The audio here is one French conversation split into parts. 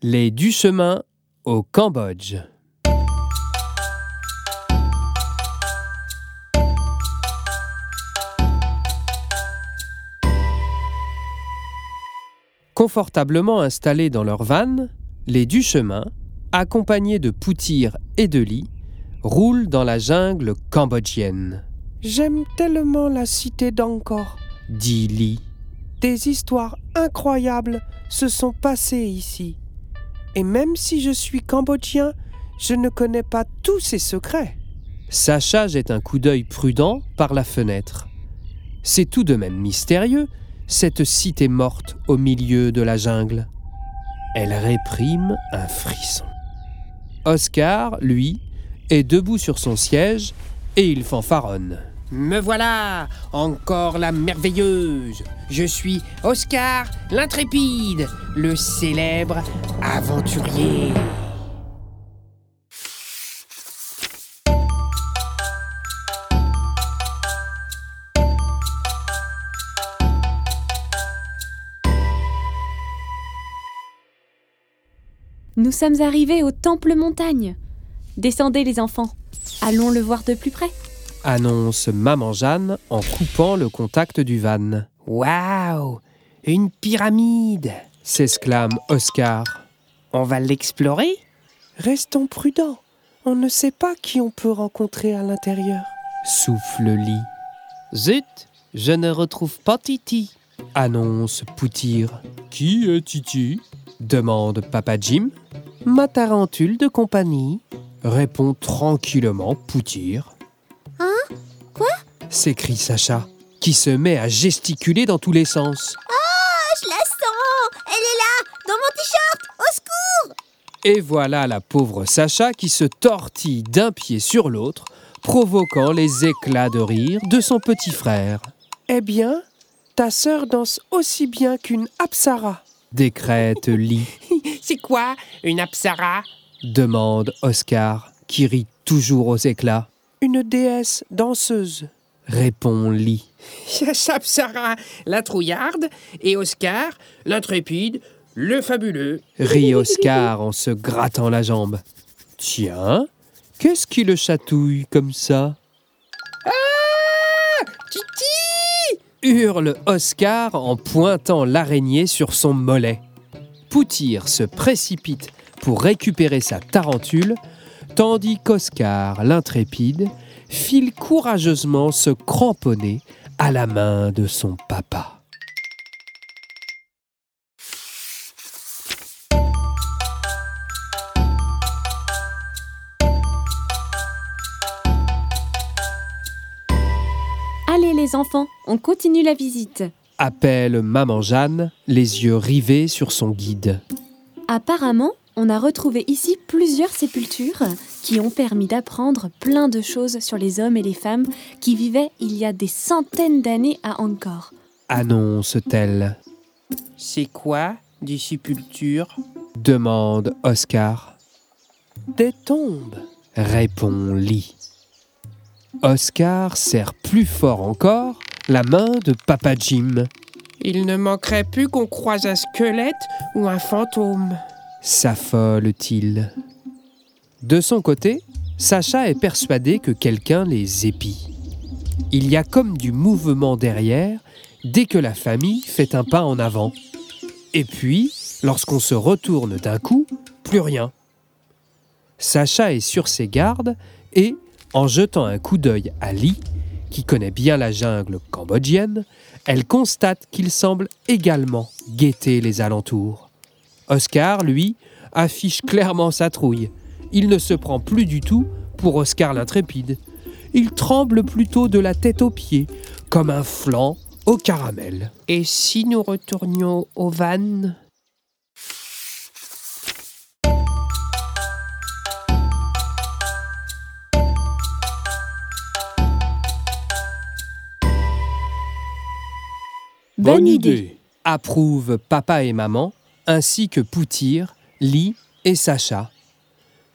Les Duchemin au Cambodge. Confortablement installés dans leur van, les Duchemin, accompagnés de Poutir et de Lee, roulent dans la jungle cambodgienne. J'aime tellement la cité d'Angkor. Dit Lee. Des histoires incroyables se sont passées ici. Et même si je suis cambodgien, je ne connais pas tous ses secrets. Sacha jette un coup d'œil prudent par la fenêtre. C'est tout de même mystérieux, cette cité morte au milieu de la jungle. Elle réprime un frisson. Oscar, lui, est debout sur son siège et il fanfaronne. Me voilà, encore la merveilleuse. Je suis Oscar l'intrépide, le célèbre aventurier. Nous sommes arrivés au Temple Montagne. Descendez les enfants. Allons le voir de plus près. Annonce Maman Jeanne en coupant le contact du van. Waouh Une pyramide S'exclame Oscar. On va l'explorer? Restons prudents. On ne sait pas qui on peut rencontrer à l'intérieur. Souffle Lee. Zut Je ne retrouve pas Titi. Annonce Poutir. Qui est Titi? Demande Papa Jim. Ma tarentule de compagnie. Répond tranquillement Poutir. S'écrie Sacha, qui se met à gesticuler dans tous les sens. Oh, je la sens Elle est là Dans mon t-shirt Au secours Et voilà la pauvre Sacha qui se tortille d'un pied sur l'autre, provoquant les éclats de rire de son petit frère. Eh bien, ta sœur danse aussi bien qu'une apsara. Décrète Lee, C'est quoi une apsara? Demande Oscar, qui rit toujours aux éclats. Une déesse danseuse. Répond Lee. La trouillarde, et Oscar, l'intrépide, le fabuleux. Rit Oscar en se grattant la jambe. Tiens, qu'est-ce qui le chatouille comme ça? Titi hurle Oscar en pointant l'araignée sur son mollet. Poutir se précipite pour récupérer sa tarentule, tandis qu'Oscar, l'intrépide, file courageusement se cramponner à la main de son papa. Allez les enfants, on continue la visite. Appelle Maman Jeanne, les yeux rivés sur son guide. Apparemment, on a retrouvé ici plusieurs sépultures qui ont permis d'apprendre plein de choses sur les hommes et les femmes qui vivaient il y a des centaines d'années à Angkor. Annonce-t-elle C'est quoi des sépultures? Demande Oscar. Des tombes. Répond Lee. Oscar serre plus fort encore la main de Papa Jim. Il ne manquerait plus qu'on croise un squelette ou un fantôme. S'affole-t-il? De son côté, Sacha est persuadé que quelqu'un les épie. Il y a comme du mouvement derrière dès que la famille fait un pas en avant. Et puis, lorsqu'on se retourne d'un coup, plus rien. Sacha est sur ses gardes et, en jetant un coup d'œil à Lee, qui connaît bien la jungle cambodgienne, elle constate qu'il semble également guetter les alentours. Oscar, lui, affiche clairement sa trouille. Il ne se prend plus du tout pour Oscar l'intrépide. Il tremble plutôt de la tête aux pieds, comme un flanc au caramel. Et si nous retournions au van Bonne idée. Approuvent papa et maman, ainsi que Poutir, Lee et Sacha.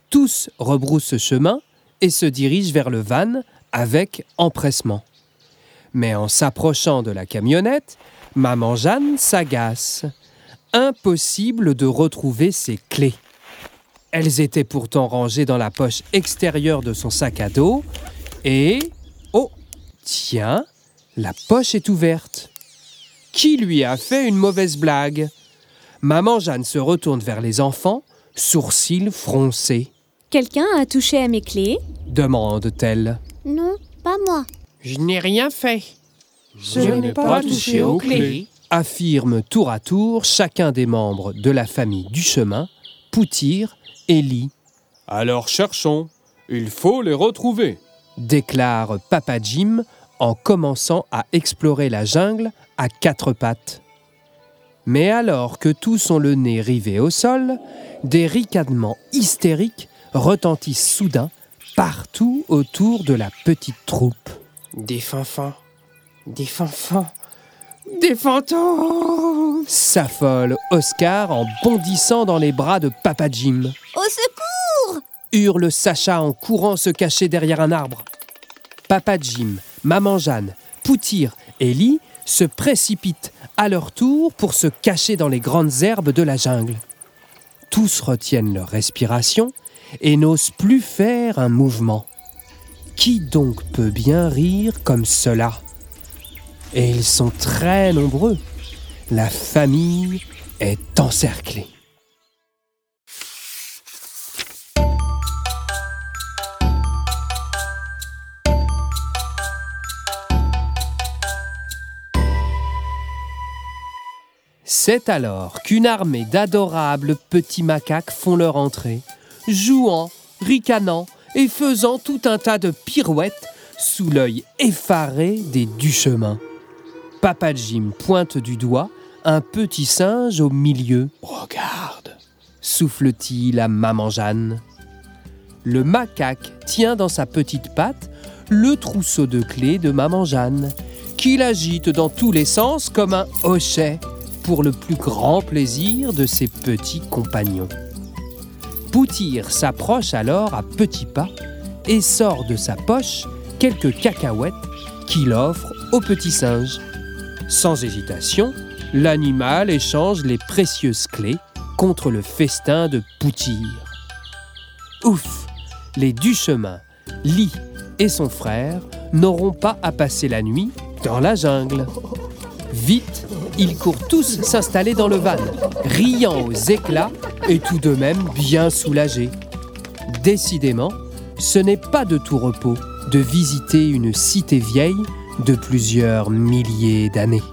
Tous rebroussent chemin et se dirigent vers le van avec empressement. Mais en s'approchant de la camionnette, maman Jeanne s'agace. Impossible de retrouver ses clés. Elles étaient pourtant rangées dans la poche extérieure de son sac à dos et... Oh, tiens, la poche est ouverte. Qui lui a fait une mauvaise blague? Maman Jeanne se retourne vers les enfants, sourcils froncés. Quelqu'un a touché à mes clés demande-t-elle. Non, pas moi. Je n'ai rien fait. Je n'ai pas touché aux clés. affirment tour à tour chacun des membres de la famille du chemin, Poutir et Lee, Alors cherchons. Il faut les retrouver. déclare Papa Jim en commençant à explorer la jungle à quatre pattes. Mais alors que tous ont le nez rivé au sol, des ricanements hystériques retentissent soudain partout autour de la petite troupe. Des fanfans. Des fanfans. Des fantômes. S'affole Oscar en bondissant dans les bras de Papa Jim. Au secours hurle Sacha en courant se cacher derrière un arbre. Papa Jim, Maman Jeanne, Poutir et Lee se précipitent à leur tour pour se cacher dans les grandes herbes de la jungle. Tous retiennent leur respiration et n'osent plus faire un mouvement. Qui donc peut bien rire comme cela? Et ils sont très nombreux. La famille est encerclée. C'est alors qu'une armée d'adorables petits macaques font leur entrée, jouant, ricanant et faisant tout un tas de pirouettes sous l'œil effaré des Duchemin. Papa Jim pointe du doigt un petit singe au milieu. Regarde, souffle-t-il à Maman Jeanne. Le macaque tient dans sa petite patte le trousseau de clés de Maman Jeanne, qu'il agite dans tous les sens comme un hochet pour le plus grand plaisir de ses petits compagnons. Poutir s'approche alors à petits pas et sort de sa poche quelques cacahuètes qu'il offre au petit singe. Sans hésitation, l'animal échange les précieuses clés contre le festin de Poutir. Ouf Les Duchemin, Lee et son frère n'auront pas à passer la nuit dans la jungle. Vite, ils courent tous s'installer dans le van, riant aux éclats et tout de même bien soulagés. Décidément, ce n'est pas de tout repos de visiter une cité vieille de plusieurs milliers d'années.